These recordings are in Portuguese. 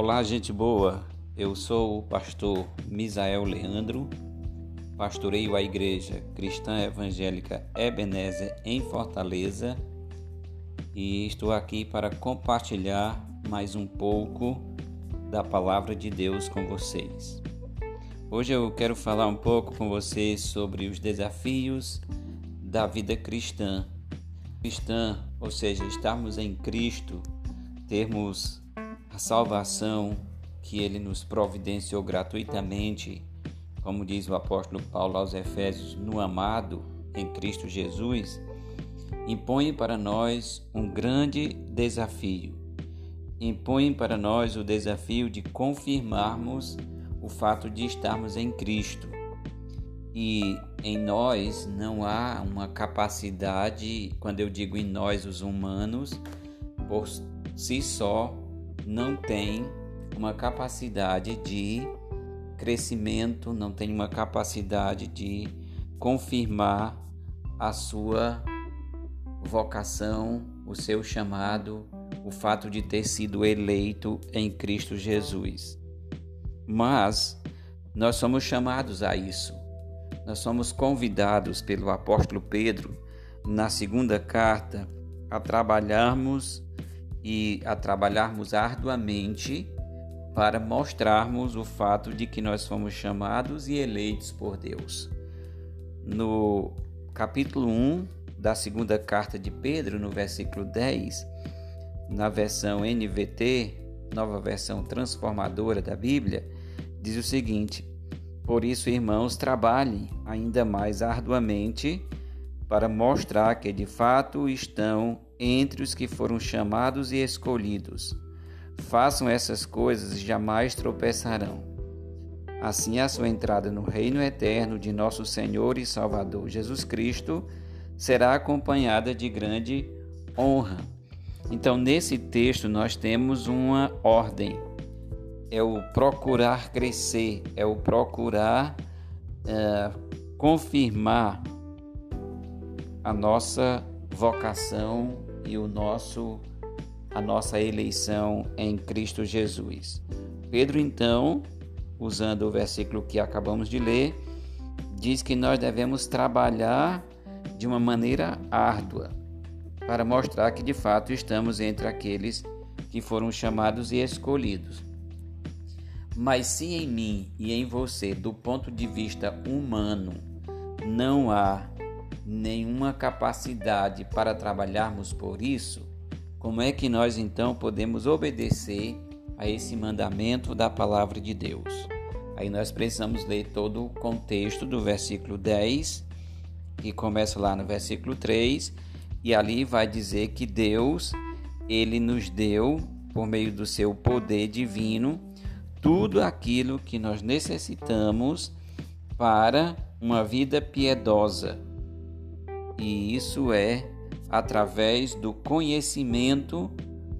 Olá, gente boa. Eu sou o pastor Misael Leandro, pastoreio a Igreja Cristã Evangélica Ebenezer em Fortaleza e estou aqui para compartilhar mais um pouco da palavra de Deus com vocês. Hoje eu quero falar um pouco com vocês sobre os desafios da vida cristã. Cristã, ou seja, estarmos em Cristo, termos a salvação que ele nos providenciou gratuitamente, como diz o apóstolo Paulo aos Efésios, no amado em Cristo Jesus, impõe para nós um grande desafio. Impõe para nós o desafio de confirmarmos o fato de estarmos em Cristo. E em nós não há uma capacidade, quando eu digo em nós, os humanos, por si só, não tem uma capacidade de crescimento, não tem uma capacidade de confirmar a sua vocação, o seu chamado, o fato de ter sido eleito em Cristo Jesus. Mas nós somos chamados a isso. Nós somos convidados pelo apóstolo Pedro na segunda carta a trabalharmos e a trabalharmos arduamente para mostrarmos o fato de que nós fomos chamados e eleitos por Deus. No capítulo 1 da segunda carta de Pedro, no versículo 10, na versão NVT, nova versão transformadora da Bíblia, diz o seguinte: Por isso, irmãos, trabalhem ainda mais arduamente para mostrar que de fato estão entre os que foram chamados e escolhidos. Façam essas coisas e jamais tropeçarão. Assim, a sua entrada no reino eterno de nosso Senhor e Salvador Jesus Cristo será acompanhada de grande honra. Então, nesse texto, nós temos uma ordem: é o procurar crescer, é o procurar é, confirmar a nossa vocação e o nosso a nossa eleição em Cristo Jesus. Pedro então, usando o versículo que acabamos de ler, diz que nós devemos trabalhar de uma maneira árdua para mostrar que de fato estamos entre aqueles que foram chamados e escolhidos. Mas se em mim e em você, do ponto de vista humano, não há nenhuma capacidade para trabalharmos por isso, como é que nós então podemos obedecer a esse mandamento da palavra de Deus? Aí nós precisamos ler todo o contexto do versículo 10, que começa lá no versículo 3, e ali vai dizer que Deus, ele nos deu por meio do seu poder divino tudo aquilo que nós necessitamos para uma vida piedosa, e isso é através do conhecimento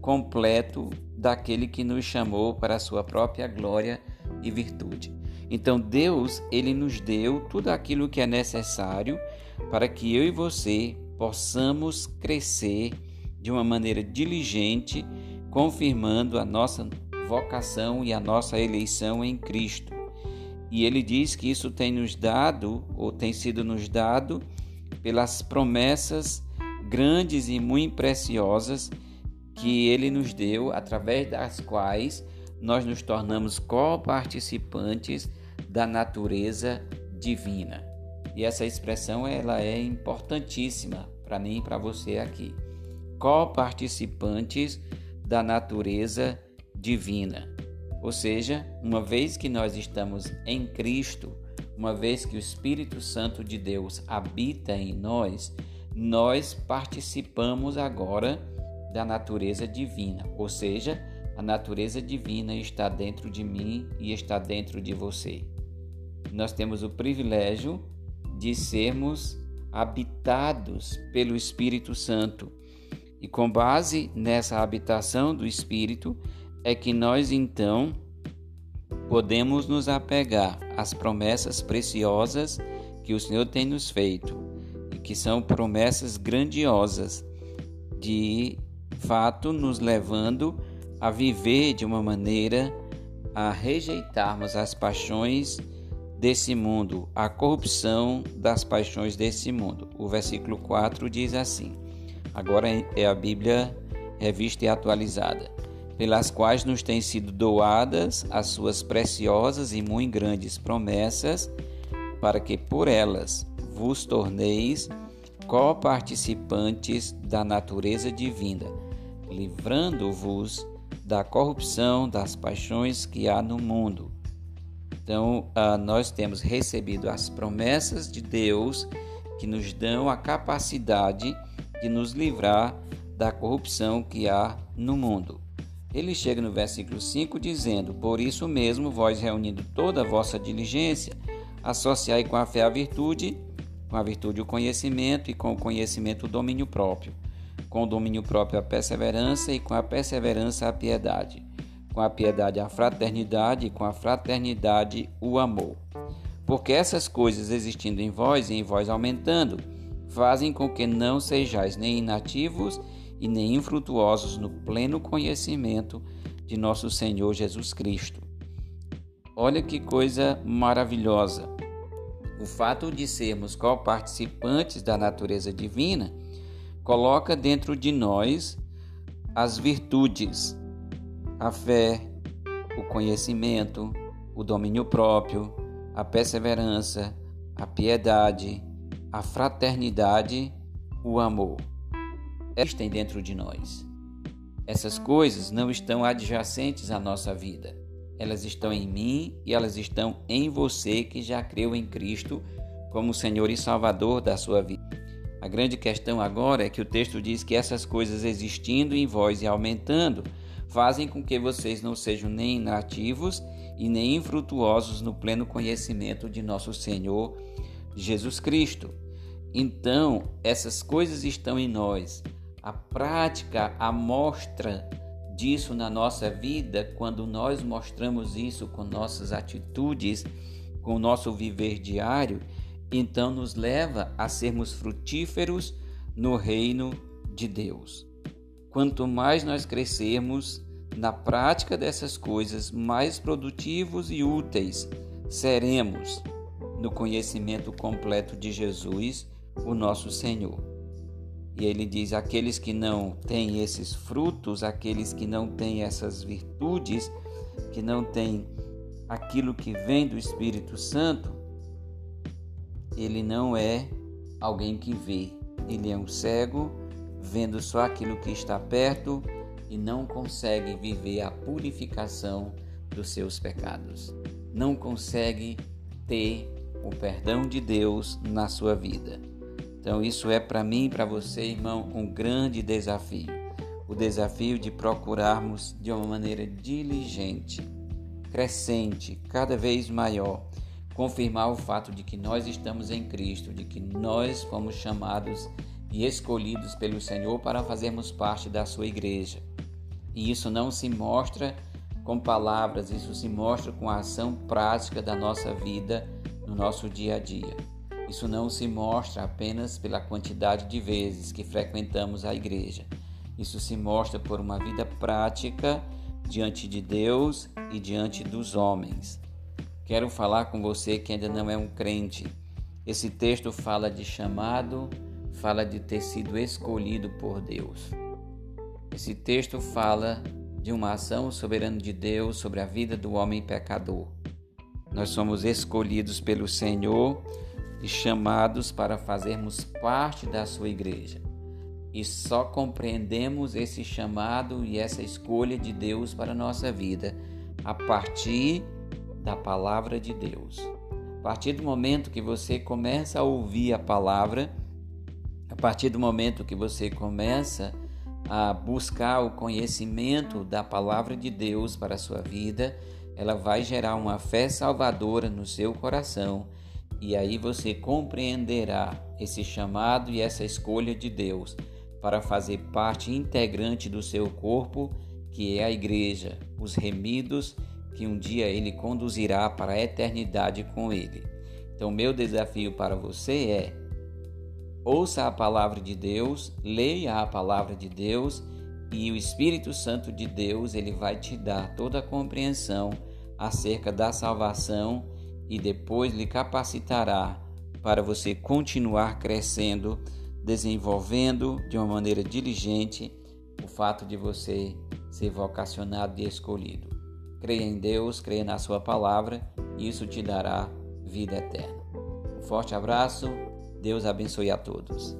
completo daquele que nos chamou para a sua própria glória e virtude. Então Deus, ele nos deu tudo aquilo que é necessário para que eu e você possamos crescer de uma maneira diligente, confirmando a nossa vocação e a nossa eleição em Cristo. E ele diz que isso tem nos dado, ou tem sido nos dado, pelas promessas grandes e muito preciosas que ele nos deu, através das quais nós nos tornamos coparticipantes da natureza divina. E essa expressão ela é importantíssima para mim e para você aqui. Coparticipantes da natureza divina. Ou seja, uma vez que nós estamos em Cristo, uma vez que o Espírito Santo de Deus habita em nós, nós participamos agora da natureza divina, ou seja, a natureza divina está dentro de mim e está dentro de você. Nós temos o privilégio de sermos habitados pelo Espírito Santo. E com base nessa habitação do Espírito é que nós então podemos nos apegar às promessas preciosas que o Senhor tem nos feito e que são promessas grandiosas, de fato nos levando a viver de uma maneira a rejeitarmos as paixões desse mundo, a corrupção das paixões desse mundo. O versículo 4 diz assim: agora é a Bíblia revista e atualizada, pelas quais nos têm sido doadas as suas preciosas e muito grandes promessas, para que por elas vos torneis coparticipantes da natureza divina, livrando-vos da corrupção das paixões que há no mundo então, uh, nós temos recebido as promessas de Deus que nos dão a capacidade de nos livrar da corrupção que há no mundo. Ele chega no versículo 5 dizendo: Por isso mesmo, vós reunindo toda a vossa diligência, associai com a fé a virtude, com a virtude o conhecimento, e com o conhecimento o domínio próprio, com o domínio próprio a perseverança, e com a perseverança a piedade com a piedade a fraternidade e com a fraternidade o amor. Porque essas coisas existindo em vós e em vós aumentando, fazem com que não sejais nem inativos e nem infrutuosos no pleno conhecimento de nosso Senhor Jesus Cristo. Olha que coisa maravilhosa! O fato de sermos co-participantes da natureza divina coloca dentro de nós as virtudes a fé, o conhecimento, o domínio próprio, a perseverança, a piedade, a fraternidade, o amor. Existem dentro de nós. Essas coisas não estão adjacentes à nossa vida. Elas estão em mim e elas estão em você que já creu em Cristo como Senhor e Salvador da sua vida. A grande questão agora é que o texto diz que essas coisas existindo em vós e aumentando fazem com que vocês não sejam nem inativos e nem infrutuosos no pleno conhecimento de nosso Senhor Jesus Cristo. Então, essas coisas estão em nós. A prática, a mostra disso na nossa vida, quando nós mostramos isso com nossas atitudes, com o nosso viver diário, então nos leva a sermos frutíferos no reino de Deus. Quanto mais nós crescermos na prática dessas coisas, mais produtivos e úteis seremos no conhecimento completo de Jesus, o nosso Senhor. E ele diz: aqueles que não têm esses frutos, aqueles que não têm essas virtudes, que não têm aquilo que vem do Espírito Santo, ele não é alguém que vê, ele é um cego vendo só aquilo que está perto e não consegue viver a purificação dos seus pecados. Não consegue ter o perdão de Deus na sua vida. Então, isso é para mim e para você, irmão, um grande desafio. O desafio de procurarmos de uma maneira diligente, crescente, cada vez maior, confirmar o fato de que nós estamos em Cristo, de que nós fomos chamados e escolhidos pelo Senhor para fazermos parte da sua igreja. E isso não se mostra com palavras, isso se mostra com a ação prática da nossa vida no nosso dia a dia. Isso não se mostra apenas pela quantidade de vezes que frequentamos a igreja. Isso se mostra por uma vida prática diante de Deus e diante dos homens. Quero falar com você que ainda não é um crente. Esse texto fala de chamado fala de ter sido escolhido por Deus. Esse texto fala de uma ação soberana de Deus sobre a vida do homem pecador. Nós somos escolhidos pelo Senhor e chamados para fazermos parte da sua igreja. E só compreendemos esse chamado e essa escolha de Deus para a nossa vida a partir da palavra de Deus. A partir do momento que você começa a ouvir a palavra, a partir do momento que você começa a buscar o conhecimento da palavra de Deus para a sua vida, ela vai gerar uma fé salvadora no seu coração e aí você compreenderá esse chamado e essa escolha de Deus para fazer parte integrante do seu corpo, que é a igreja, os remidos que um dia ele conduzirá para a eternidade com ele. Então, meu desafio para você é Ouça a palavra de Deus, leia a palavra de Deus e o Espírito Santo de Deus, ele vai te dar toda a compreensão acerca da salvação e depois lhe capacitará para você continuar crescendo, desenvolvendo de uma maneira diligente o fato de você ser vocacionado e escolhido. Creia em Deus, creia na Sua palavra, e isso te dará vida eterna. Um forte abraço, Deus abençoe a todos.